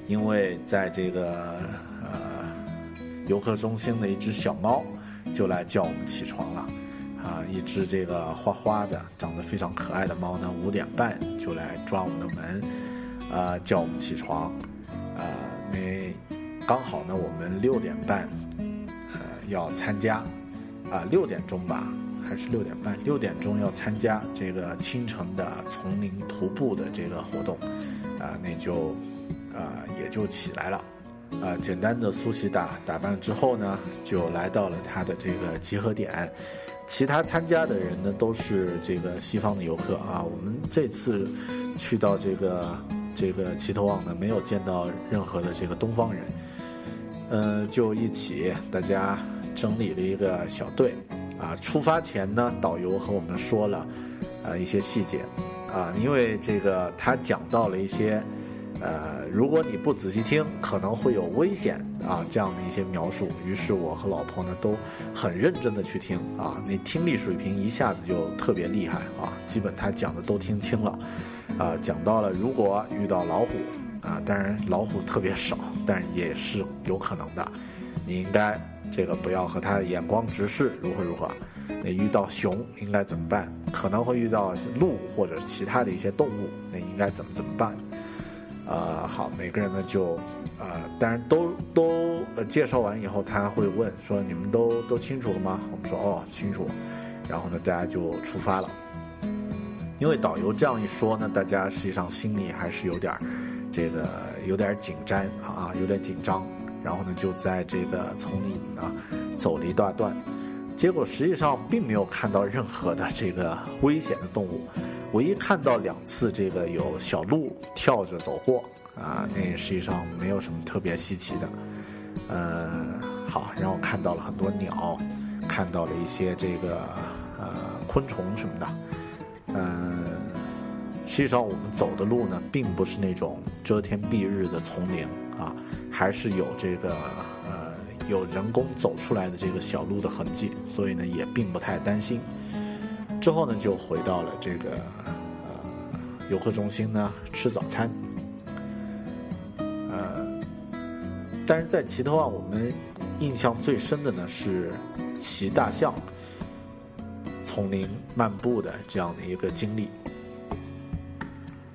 因为在这个呃游客中心的一只小猫就来叫我们起床了，啊，一只这个花花的、长得非常可爱的猫呢，五点半就来抓我们的门，啊，叫我们起床，啊，那刚好呢，我们六点半呃要参加，啊，六点钟吧。还是六点半，六点钟要参加这个清晨的丛林徒步的这个活动，啊，那就，啊，也就起来了，啊，简单的梳洗打打扮之后呢，就来到了他的这个集合点。其他参加的人呢，都是这个西方的游客啊。我们这次去到这个这个奇特旺呢，没有见到任何的这个东方人，嗯，就一起大家整理了一个小队。啊，出发前呢，导游和我们说了，呃，一些细节，啊，因为这个他讲到了一些，呃，如果你不仔细听，可能会有危险啊，这样的一些描述。于是我和老婆呢都很认真的去听，啊，那听力水平一下子就特别厉害啊，基本他讲的都听清了，啊，讲到了如果遇到老虎，啊，当然老虎特别少，但也是有可能的，你应该。这个不要和他眼光直视，如何如何？那遇到熊应该怎么办？可能会遇到鹿或者其他的一些动物，那应该怎么怎么办？呃，好，每个人呢就，呃，当然都都呃介绍完以后，他会问说：“你们都都清楚了吗？”我们说：“哦，清楚。”然后呢，大家就出发了。因为导游这样一说呢，大家实际上心里还是有点这个有点紧张啊，有点紧张。然后呢，就在这个丛林呢走了一大段，结果实际上并没有看到任何的这个危险的动物，唯一看到两次这个有小鹿跳着走过啊，那实际上没有什么特别稀奇的。嗯，好，然后看到了很多鸟，看到了一些这个呃昆虫什么的。嗯，实际上我们走的路呢，并不是那种遮天蔽日的丛林啊。还是有这个呃有人工走出来的这个小路的痕迹，所以呢也并不太担心。之后呢就回到了这个呃游客中心呢吃早餐。呃，但是在奇特旺我们印象最深的呢是骑大象丛林漫步的这样的一个经历。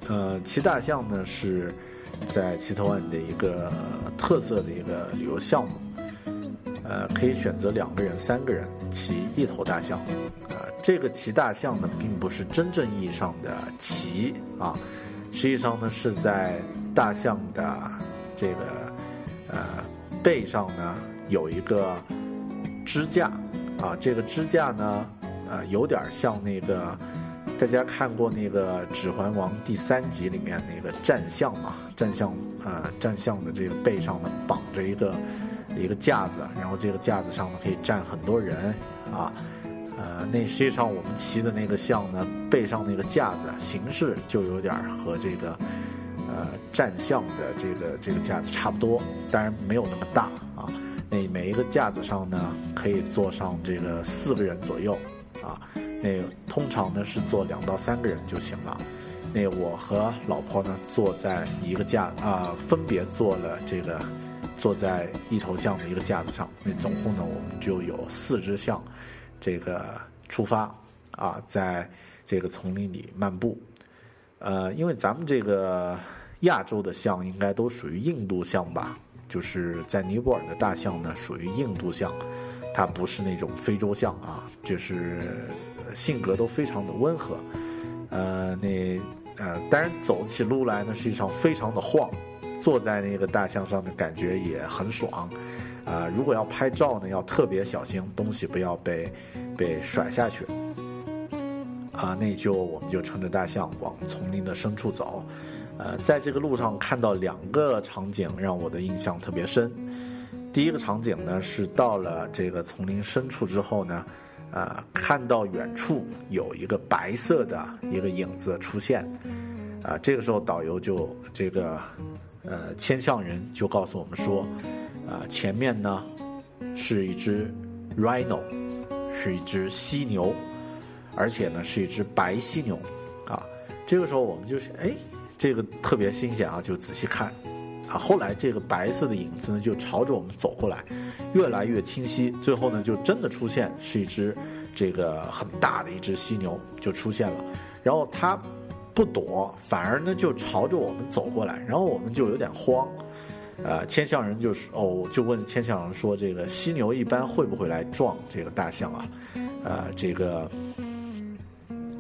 呃，骑大象呢是。在奇特万的一个特色的一个旅游项目，呃，可以选择两个人、三个人骑一头大象，啊，这个骑大象呢，并不是真正意义上的骑啊，实际上呢，是在大象的这个呃，背上呢有一个支架，啊，这个支架呢，呃，有点像那个大家看过那个《指环王》第三集里面那个战象嘛，战象，呃，战象的这个背上呢绑着一个一个架子，然后这个架子上呢可以站很多人，啊。呃，那实际上我们骑的那个象呢，背上那个架子形式就有点和这个，呃，战象的这个这个架子差不多，当然没有那么大啊。那每一个架子上呢，可以坐上这个四个人左右，啊，那通常呢是坐两到三个人就行了。那我和老婆呢坐在一个架啊，分别坐了这个，坐在一头象的一个架子上。那总共呢，我们就有四只象。这个出发啊，在这个丛林里漫步，呃，因为咱们这个亚洲的象应该都属于印度象吧，就是在尼泊尔的大象呢属于印度象，它不是那种非洲象啊，就是性格都非常的温和，呃，那呃，当然走起路来呢实际上非常的晃，坐在那个大象上的感觉也很爽。啊，如果要拍照呢，要特别小心，东西不要被被甩下去。啊，那就我们就乘着大象往丛林的深处走。呃，在这个路上看到两个场景让我的印象特别深。第一个场景呢是到了这个丛林深处之后呢，呃，看到远处有一个白色的一个影子出现。啊，这个时候导游就这个呃牵象人就告诉我们说。啊，前面呢是一只 rhino，是一只犀牛，而且呢是一只白犀牛，啊，这个时候我们就是哎，这个特别新鲜啊，就仔细看，啊，后来这个白色的影子呢就朝着我们走过来，越来越清晰，最后呢就真的出现是一只这个很大的一只犀牛就出现了，然后它不躲，反而呢就朝着我们走过来，然后我们就有点慌。呃，牵象人就是哦，就问牵象人说：“这个犀牛一般会不会来撞这个大象啊？”呃，这个，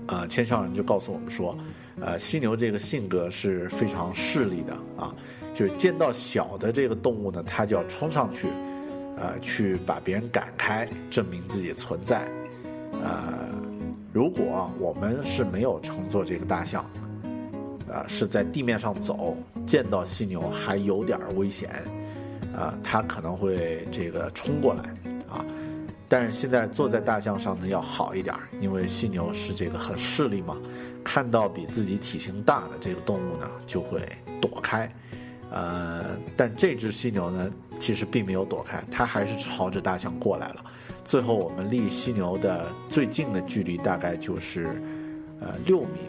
呃，牵象人就告诉我们说：“呃，犀牛这个性格是非常势利的啊，就是见到小的这个动物呢，它就要冲上去，呃，去把别人赶开，证明自己存在。呃，如果我们是没有乘坐这个大象。”啊，是在地面上走，见到犀牛还有点危险，啊，它可能会这个冲过来，但是现在坐在大象上呢要好一点，因为犀牛是这个很势利嘛，看到比自己体型大的这个动物呢就会躲开，呃，但这只犀牛呢其实并没有躲开，它还是朝着大象过来了，最后我们离犀牛的最近的距离大概就是，呃，六米。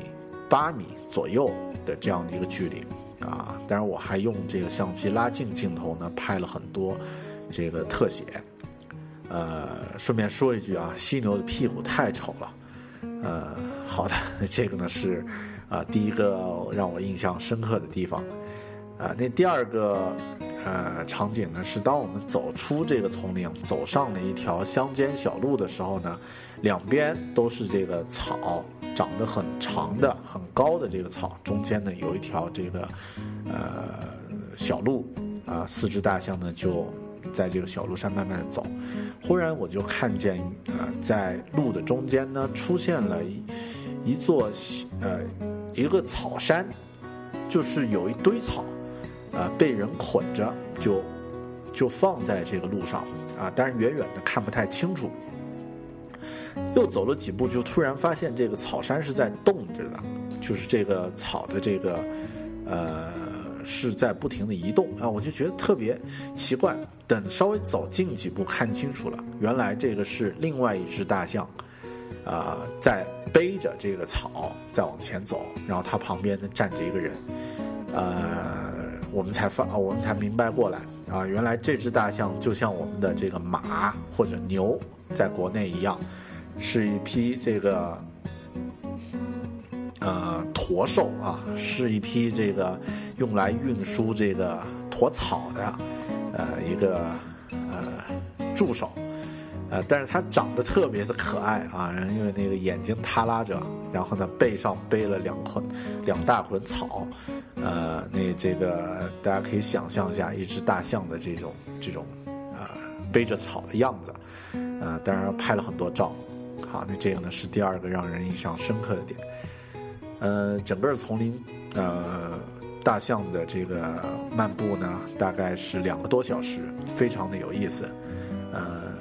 八米左右的这样的一个距离，啊，当然我还用这个相机拉近镜头呢，拍了很多这个特写。呃，顺便说一句啊，犀牛的屁股太丑了。呃，好的，这个呢是啊第一个让我印象深刻的地方。啊，那第二个呃场景呢是当我们走出这个丛林，走上了一条乡间小路的时候呢，两边都是这个草。长得很长的、很高的这个草，中间呢有一条这个，呃，小路，啊，四只大象呢就在这个小路上慢慢走。忽然我就看见，呃，在路的中间呢出现了一一座，呃，一个草山，就是有一堆草，呃，被人捆着，就就放在这个路上，啊，但是远远的看不太清楚。又走了几步，就突然发现这个草山是在动着的，就是这个草的这个，呃，是在不停的移动啊！我就觉得特别奇怪。等稍微走近几步，看清楚了，原来这个是另外一只大象，啊，在背着这个草在往前走，然后它旁边呢站着一个人，呃，我们才发，我们才明白过来啊，原来这只大象就像我们的这个马或者牛在国内一样。是一批这个，呃，驼兽啊，是一批这个用来运输这个驼草的，呃，一个呃助手，呃，但是它长得特别的可爱啊，因为那个眼睛耷拉着，然后呢背上背了两捆两大捆草，呃，那这个大家可以想象一下一只大象的这种这种啊背着草的样子，呃，当然拍了很多照。好，那这个呢是第二个让人印象深刻的点。呃，整个丛林，呃，大象的这个漫步呢，大概是两个多小时，非常的有意思。呃，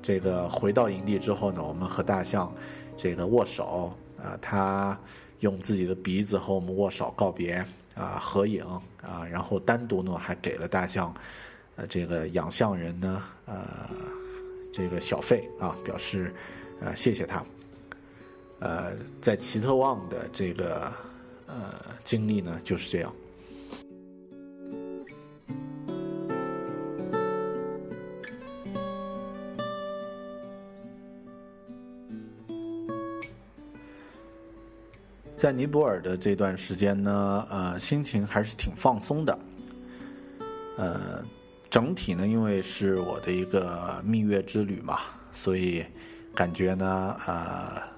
这个回到营地之后呢，我们和大象这个握手，啊，它用自己的鼻子和我们握手告别，啊，合影，啊，然后单独呢还给了大象，呃，这个养象人呢，呃，这个小费啊，表示，呃，谢谢他。呃，在奇特旺的这个呃经历呢，就是这样。在尼泊尔的这段时间呢，呃，心情还是挺放松的。呃，整体呢，因为是我的一个蜜月之旅嘛，所以感觉呢，呃。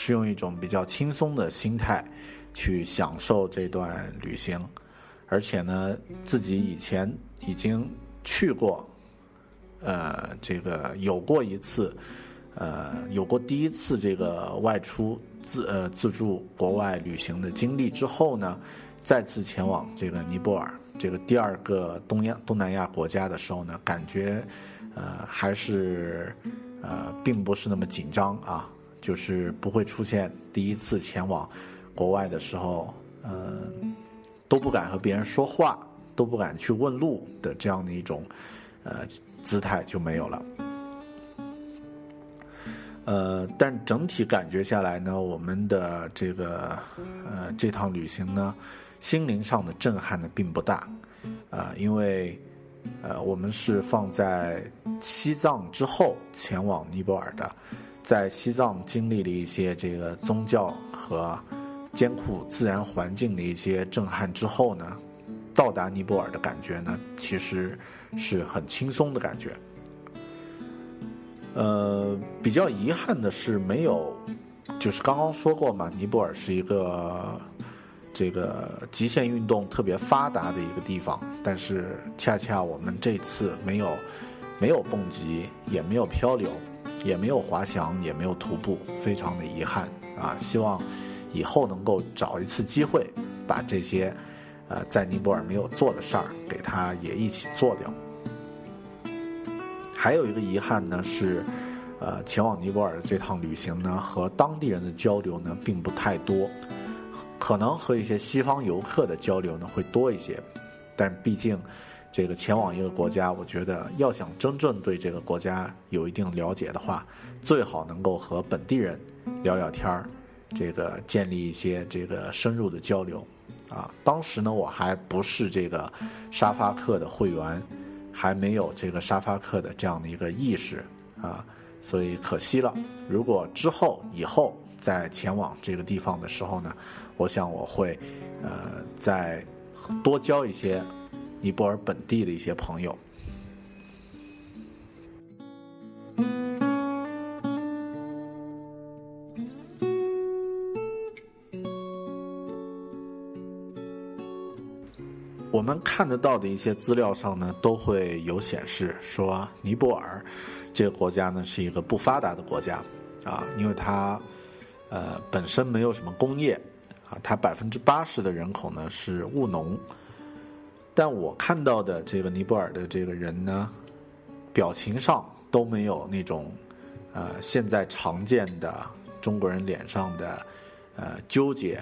是用一种比较轻松的心态去享受这段旅行，而且呢，自己以前已经去过，呃，这个有过一次，呃，有过第一次这个外出自呃自助国外旅行的经历之后呢，再次前往这个尼泊尔这个第二个东亚东南亚国家的时候呢，感觉呃还是呃并不是那么紧张啊。就是不会出现第一次前往国外的时候，嗯，都不敢和别人说话，都不敢去问路的这样的一种，呃，姿态就没有了。呃，但整体感觉下来呢，我们的这个呃这趟旅行呢，心灵上的震撼呢并不大，啊，因为呃我们是放在西藏之后前往尼泊尔的。在西藏经历了一些这个宗教和艰苦自然环境的一些震撼之后呢，到达尼泊尔的感觉呢，其实是很轻松的感觉。呃，比较遗憾的是没有，就是刚刚说过嘛，尼泊尔是一个这个极限运动特别发达的一个地方，但是恰恰我们这次没有没有蹦极，也没有漂流。也没有滑翔，也没有徒步，非常的遗憾啊！希望以后能够找一次机会，把这些呃在尼泊尔没有做的事儿，给他也一起做掉。还有一个遗憾呢是，呃，前往尼泊尔的这趟旅行呢，和当地人的交流呢并不太多，可能和一些西方游客的交流呢会多一些，但毕竟。这个前往一个国家，我觉得要想真正对这个国家有一定了解的话，最好能够和本地人聊聊天儿，这个建立一些这个深入的交流。啊，当时呢我还不是这个沙发客的会员，还没有这个沙发客的这样的一个意识啊，所以可惜了。如果之后以后在前往这个地方的时候呢，我想我会呃再多交一些。尼泊尔本地的一些朋友，我们看得到的一些资料上呢，都会有显示说，尼泊尔这个国家呢是一个不发达的国家啊，因为它呃本身没有什么工业啊，它百分之八十的人口呢是务农。但我看到的这个尼泊尔的这个人呢，表情上都没有那种，呃，现在常见的中国人脸上的，呃，纠结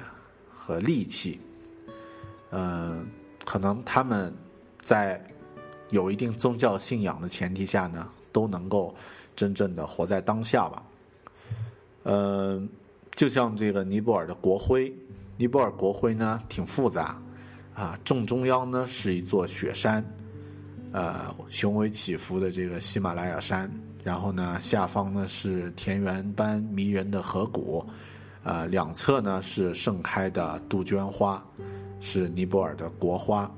和戾气。嗯，可能他们在有一定宗教信仰的前提下呢，都能够真正的活在当下吧。嗯，就像这个尼泊尔的国徽，尼泊尔国徽呢挺复杂。啊，正中央呢是一座雪山，呃，雄伟起伏的这个喜马拉雅山。然后呢，下方呢是田园般迷人的河谷，呃，两侧呢是盛开的杜鹃花，是尼泊尔的国花。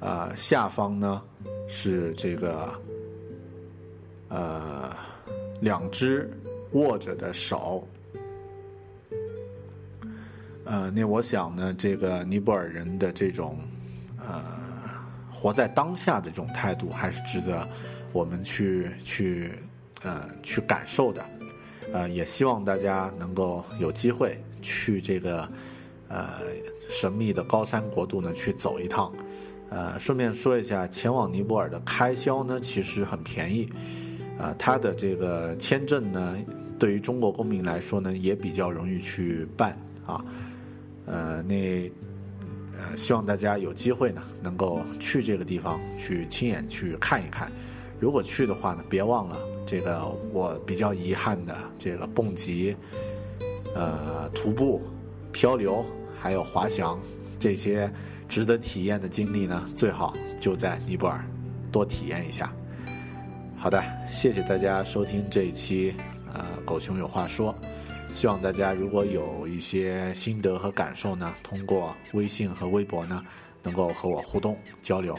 呃，下方呢是这个，呃，两只握着的手。呃，那我想呢，这个尼泊尔人的这种呃活在当下的这种态度，还是值得我们去去呃去感受的。呃，也希望大家能够有机会去这个呃神秘的高山国度呢去走一趟。呃，顺便说一下，前往尼泊尔的开销呢其实很便宜。呃，它的这个签证呢，对于中国公民来说呢也比较容易去办啊。呃，那呃，希望大家有机会呢能够去这个地方去亲眼去看一看。如果去的话呢，别忘了。这个我比较遗憾的，这个蹦极、呃徒步、漂流，还有滑翔这些值得体验的经历呢，最好就在尼泊尔多体验一下。好的，谢谢大家收听这一期呃狗熊有话说，希望大家如果有一些心得和感受呢，通过微信和微博呢，能够和我互动交流。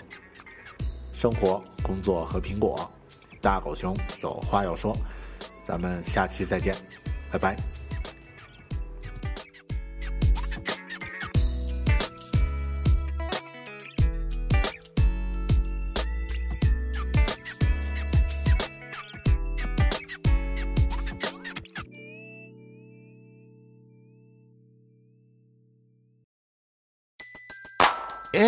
生活、工作和苹果。大狗熊有话要说，咱们下期再见，拜拜。